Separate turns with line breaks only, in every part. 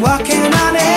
walking on
it.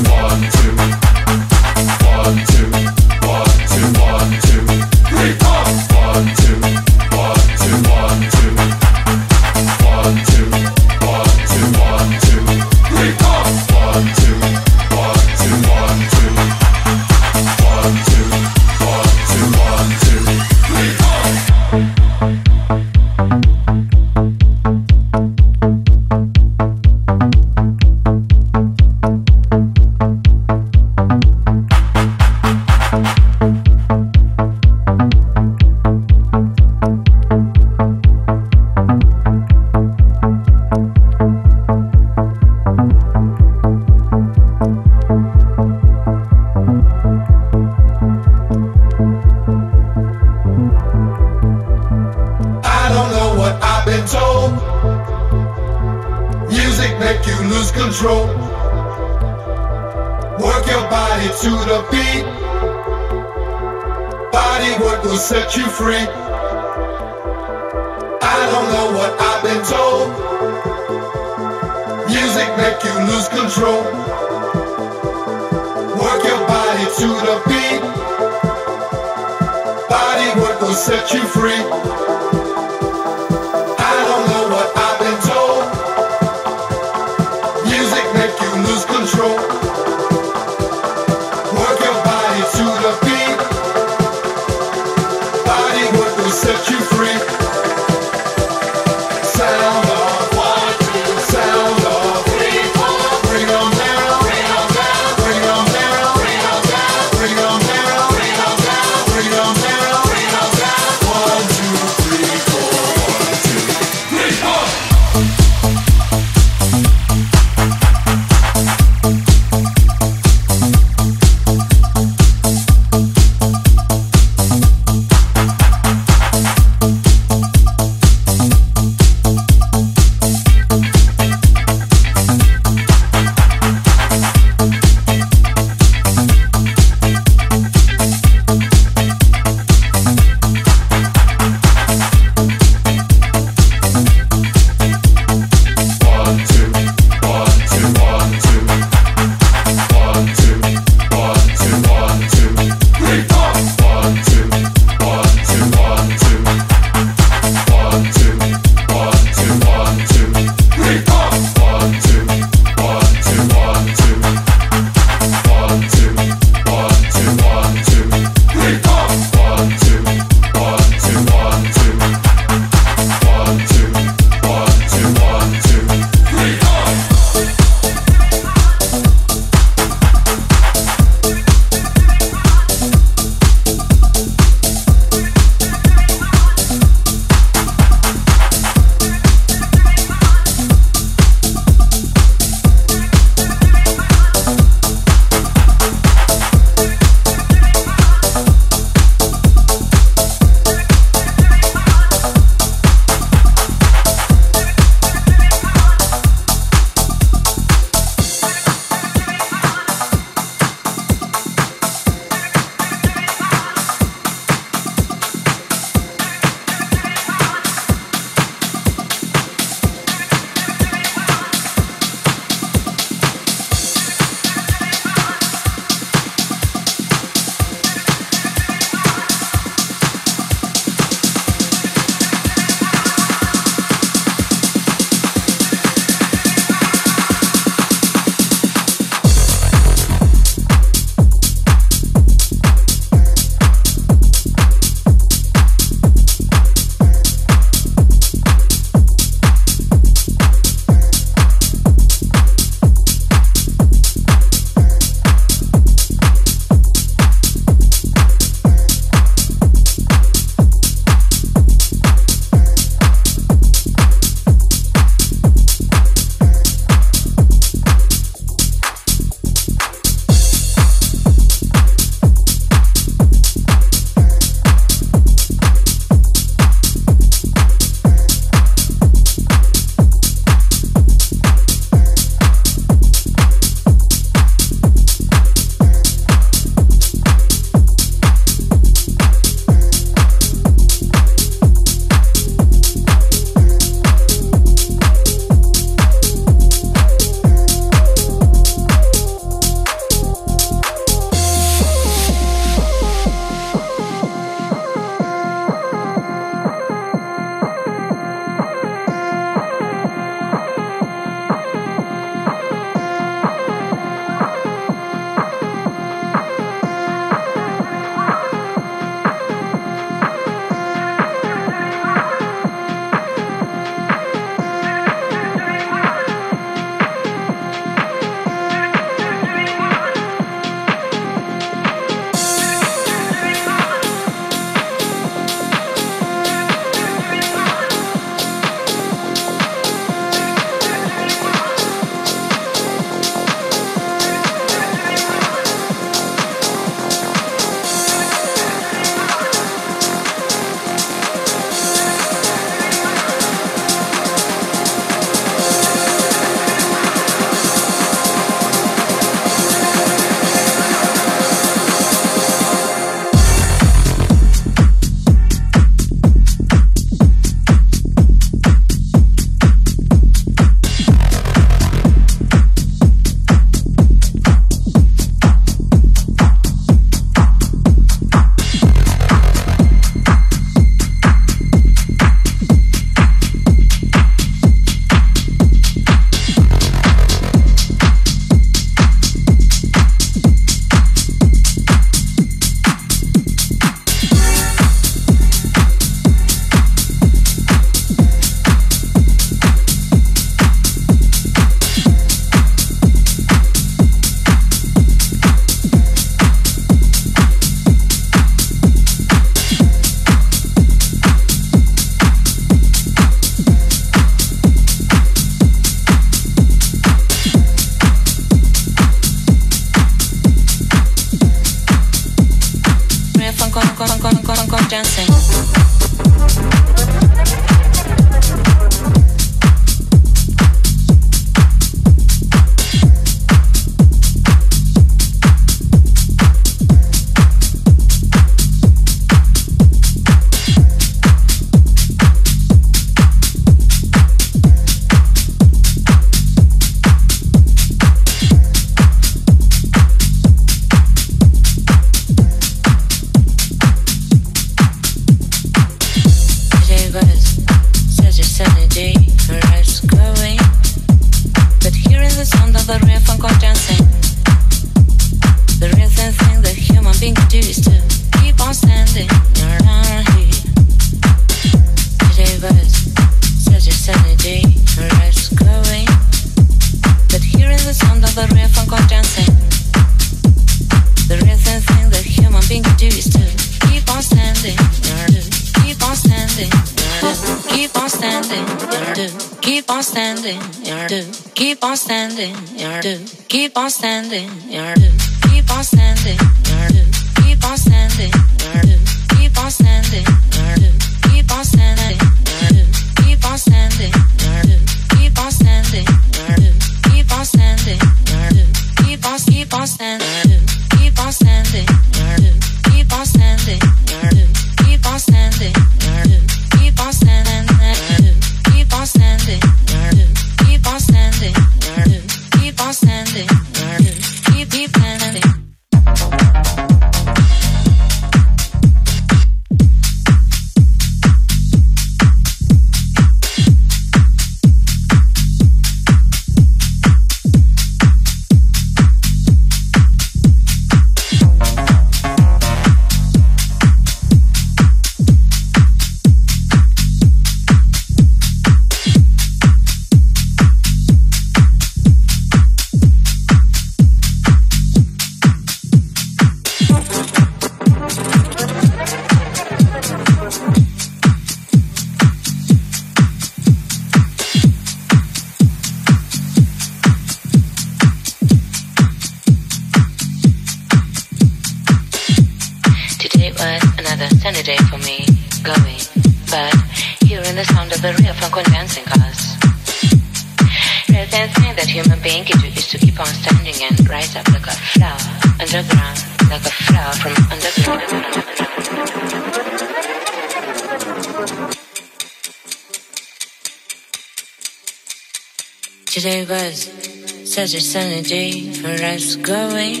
A for us going.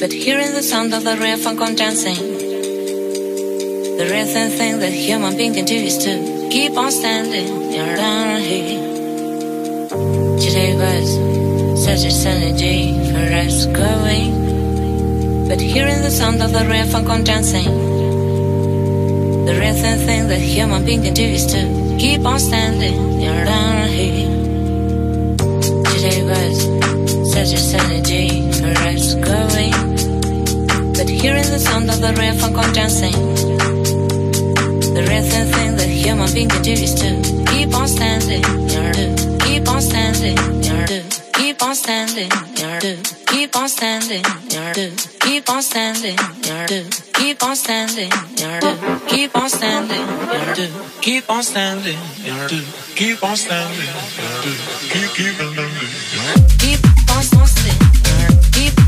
But hearing the sound of the on dancing, the rhythm thing that human being can do is to keep on standing around here. Today was such a sunny day for us going. But hearing the sound of the on dancing, the rhythm thing that human being can do is to keep on standing around here such a sunny day going. But hearing the sound of the funk on dancing, the thing that human being can do is to keep on standing, keep on standing, keep on standing, keep on standing, keep on standing, keep on standing, keep on standing, keep on standing, keep on standing, keep keep. Keep
Constant. Keep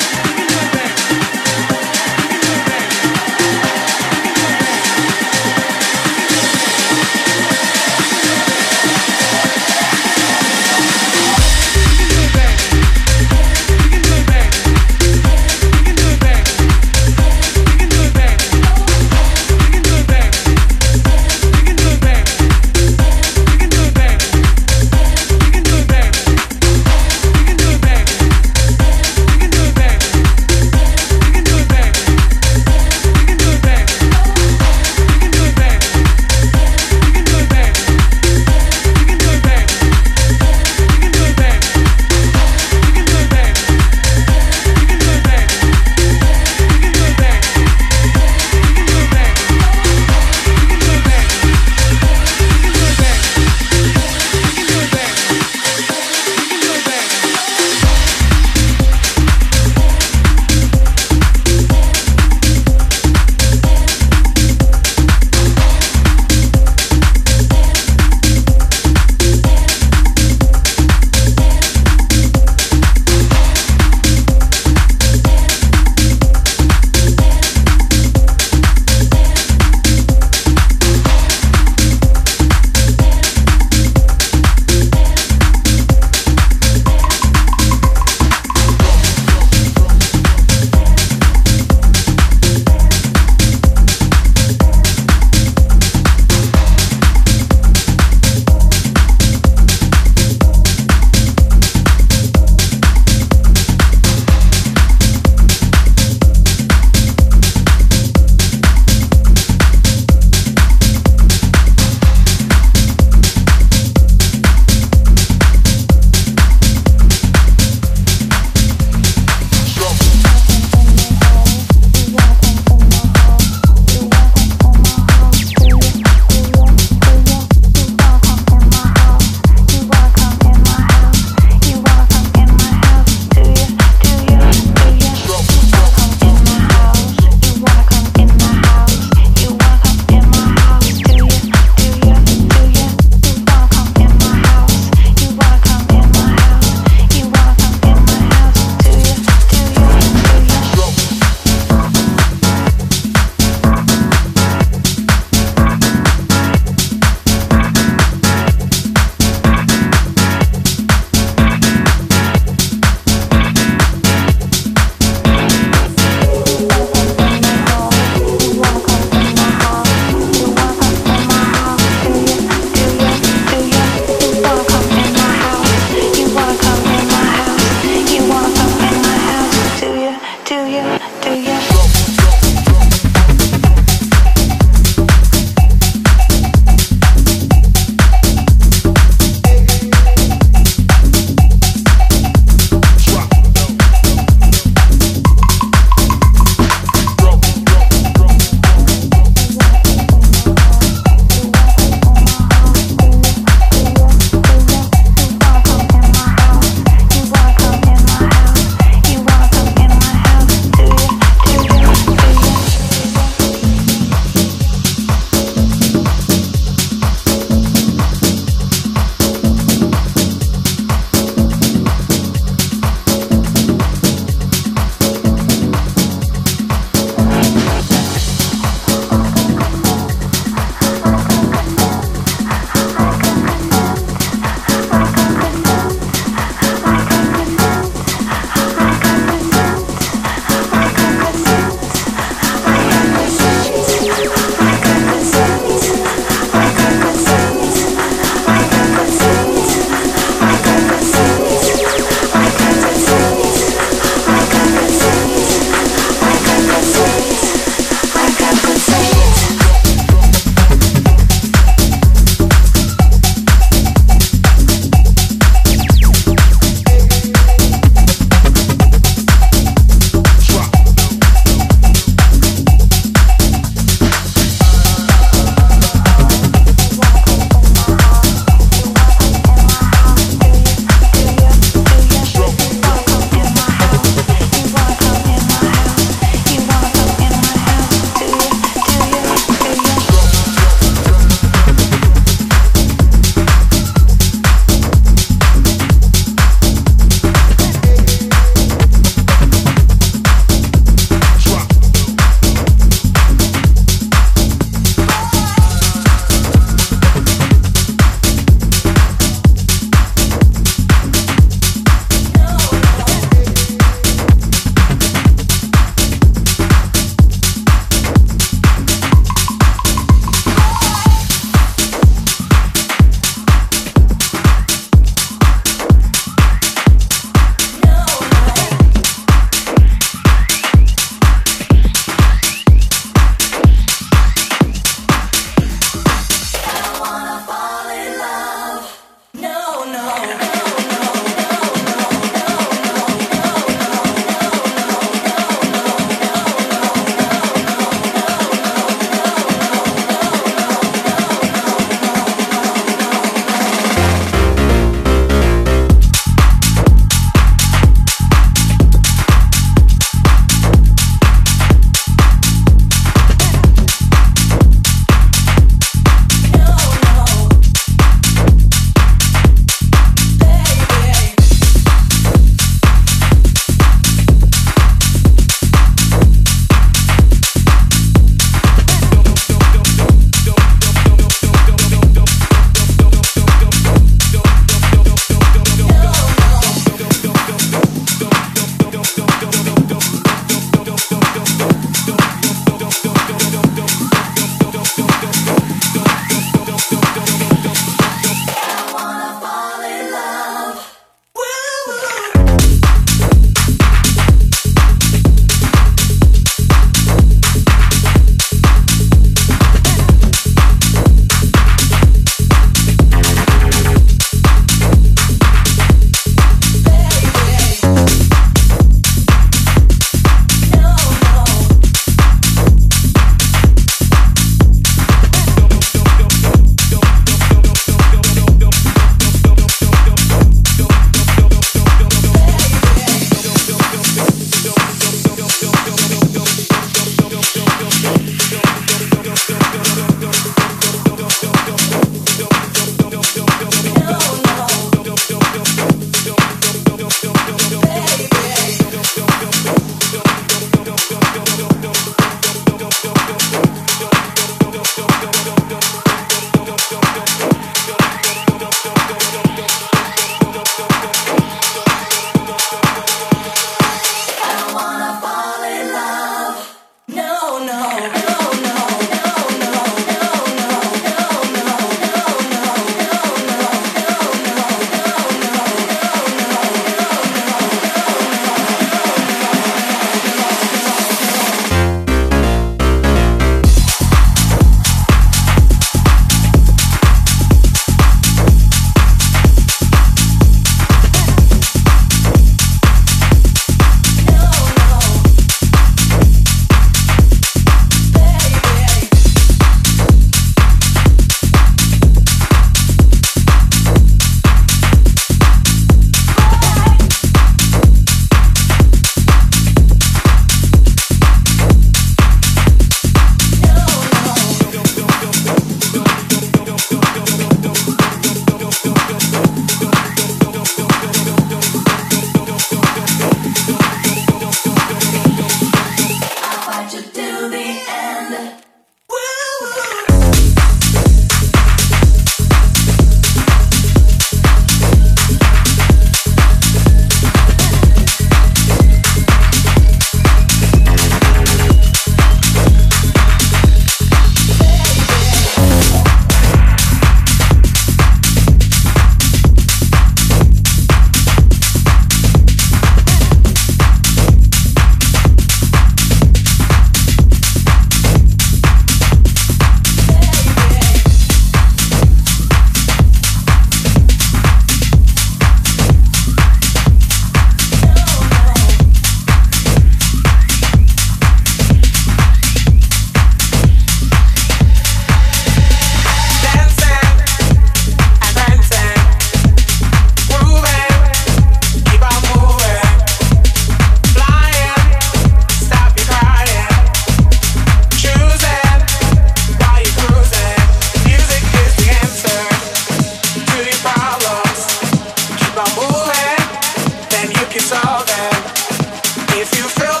it's all there. If you feel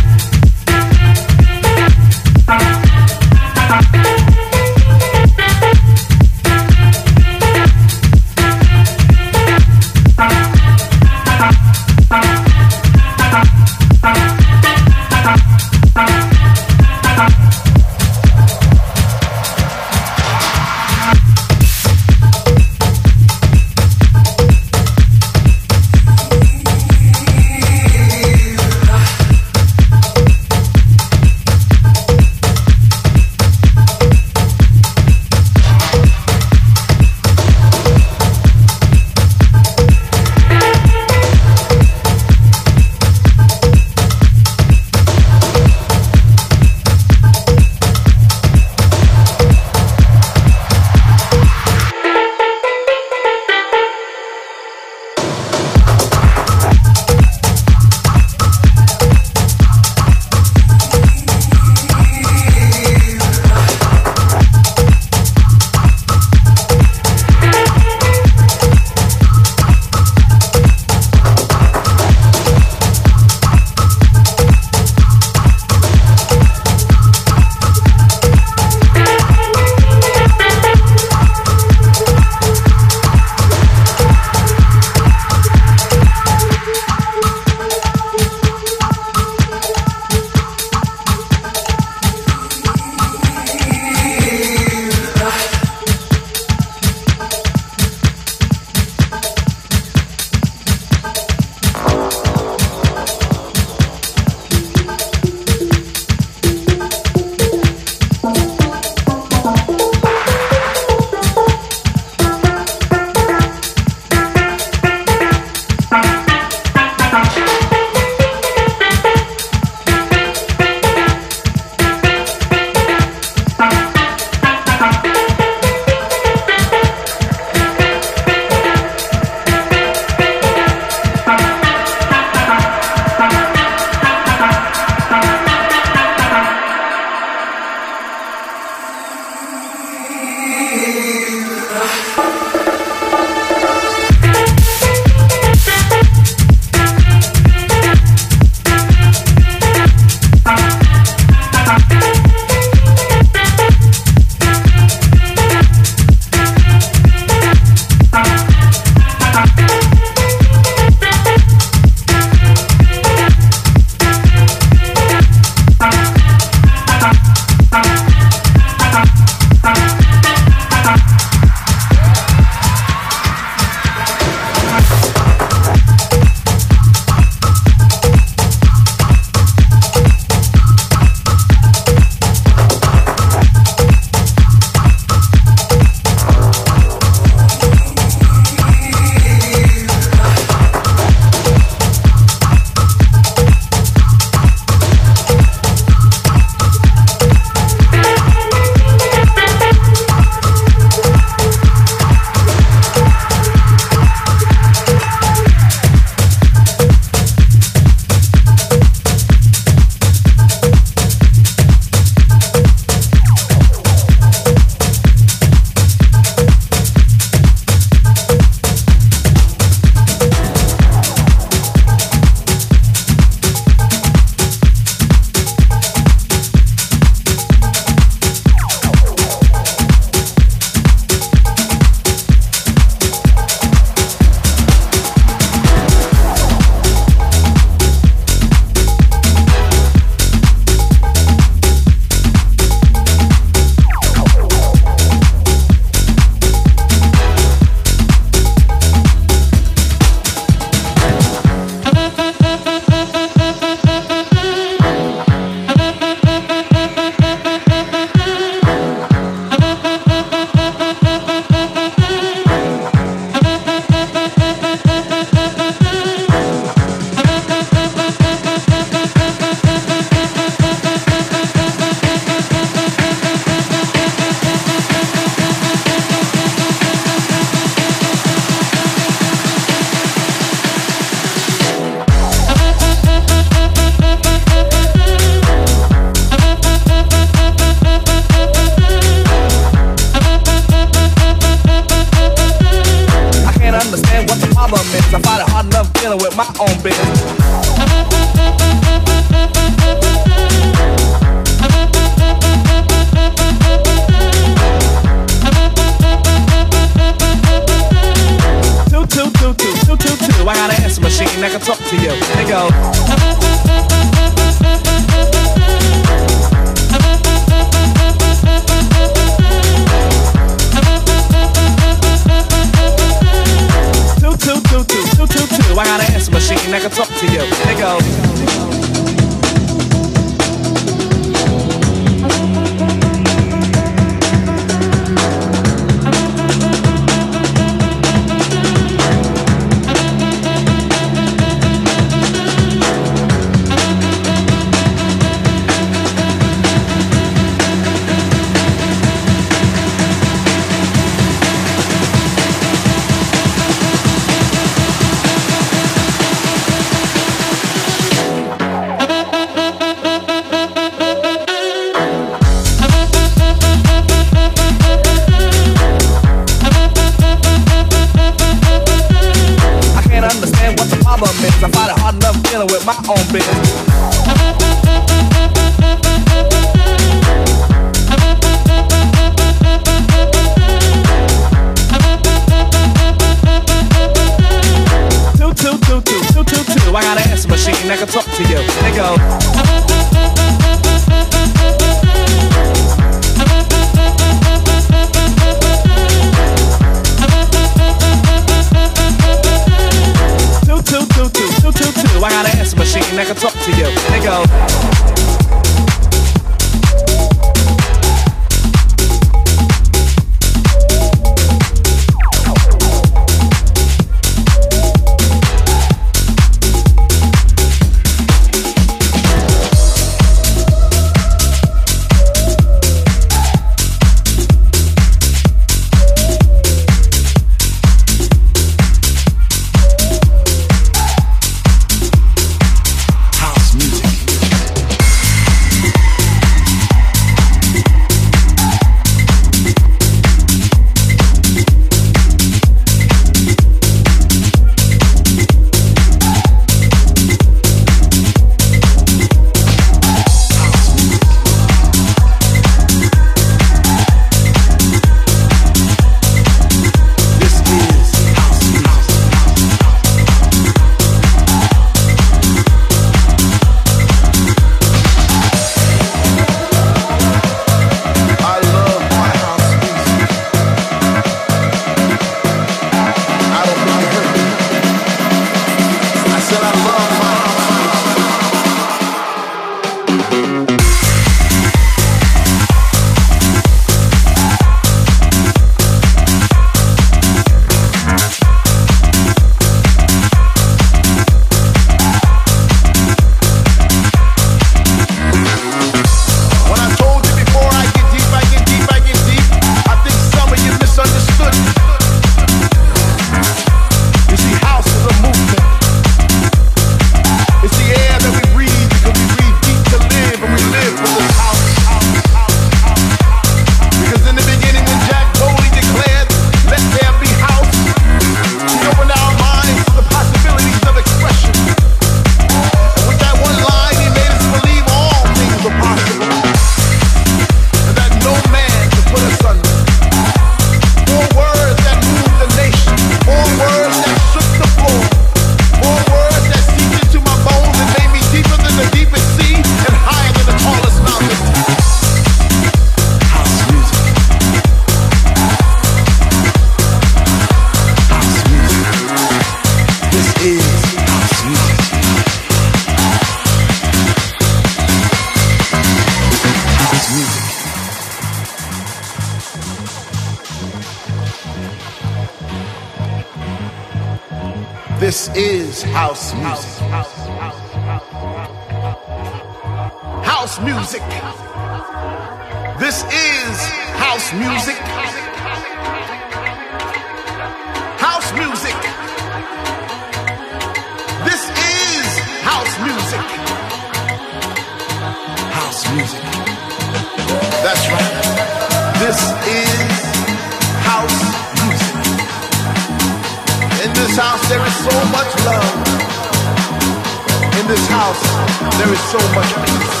much peace.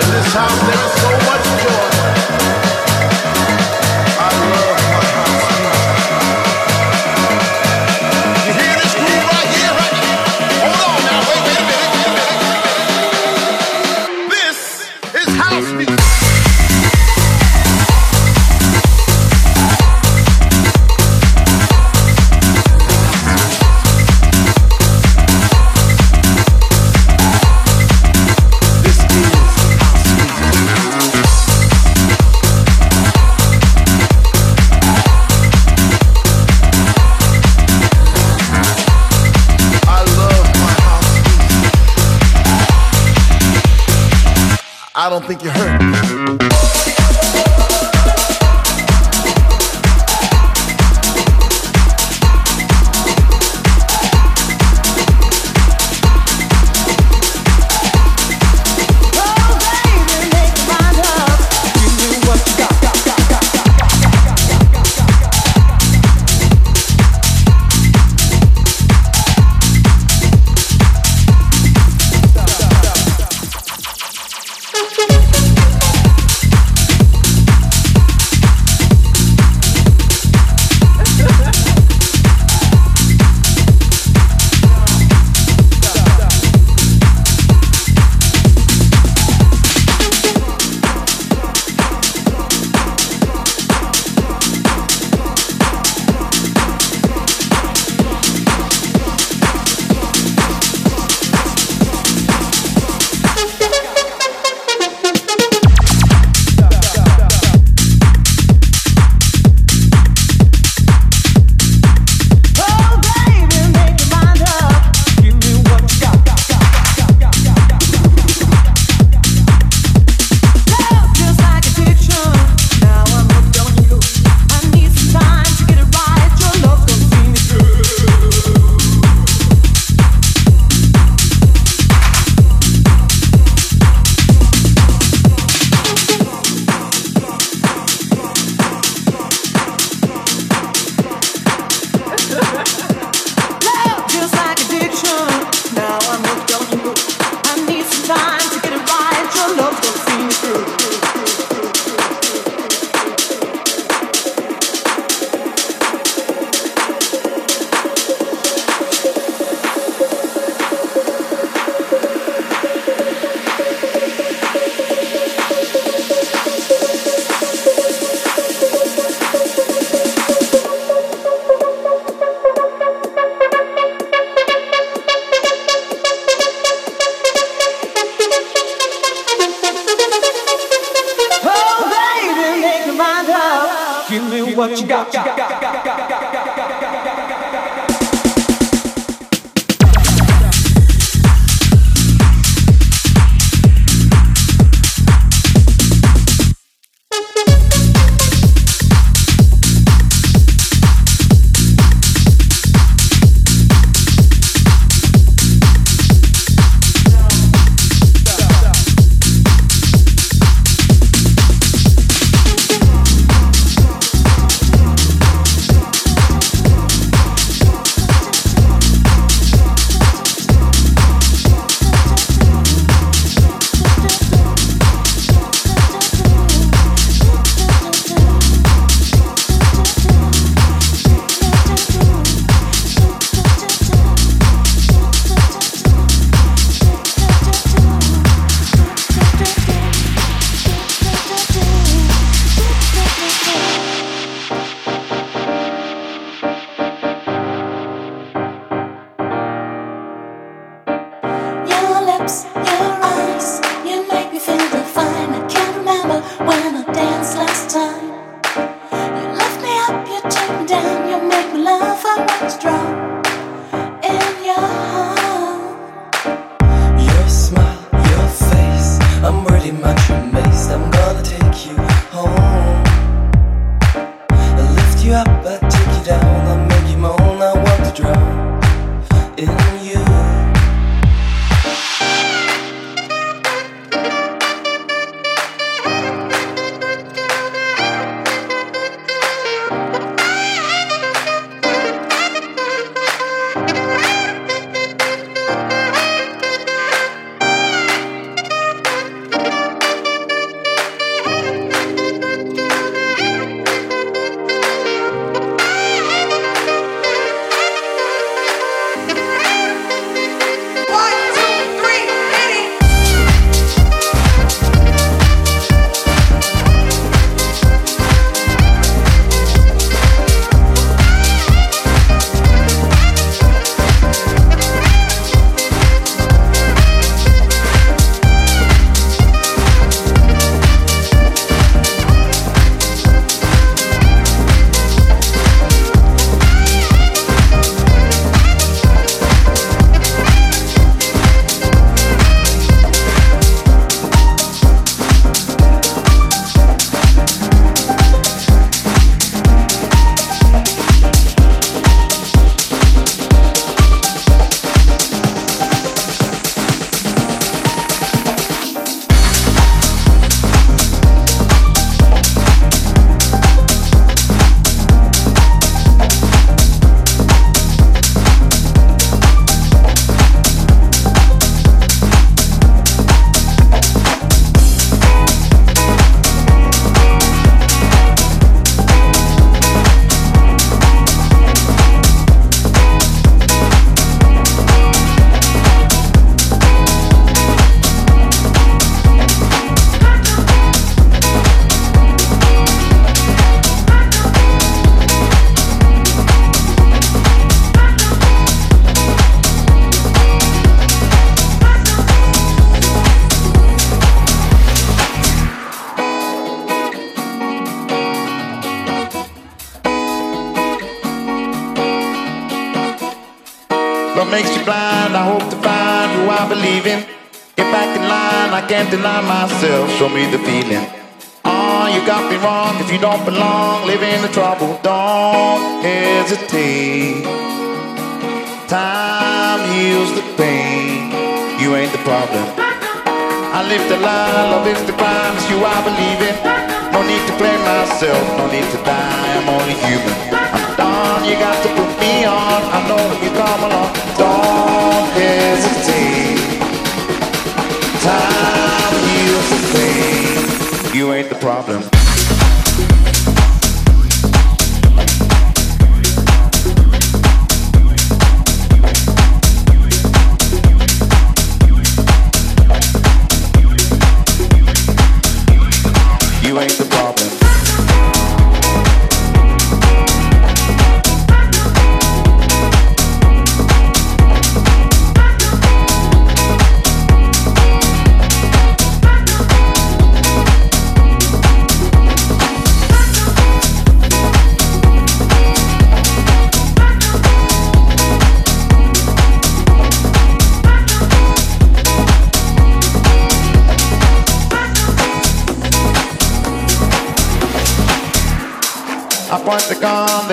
In this house, there is so
don't think you heard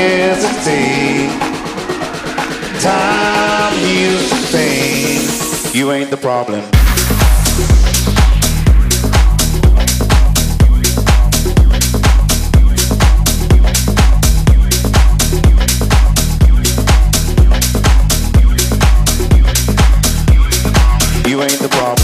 hesitate. Time heals the pain. You ain't the problem. You ain't the problem.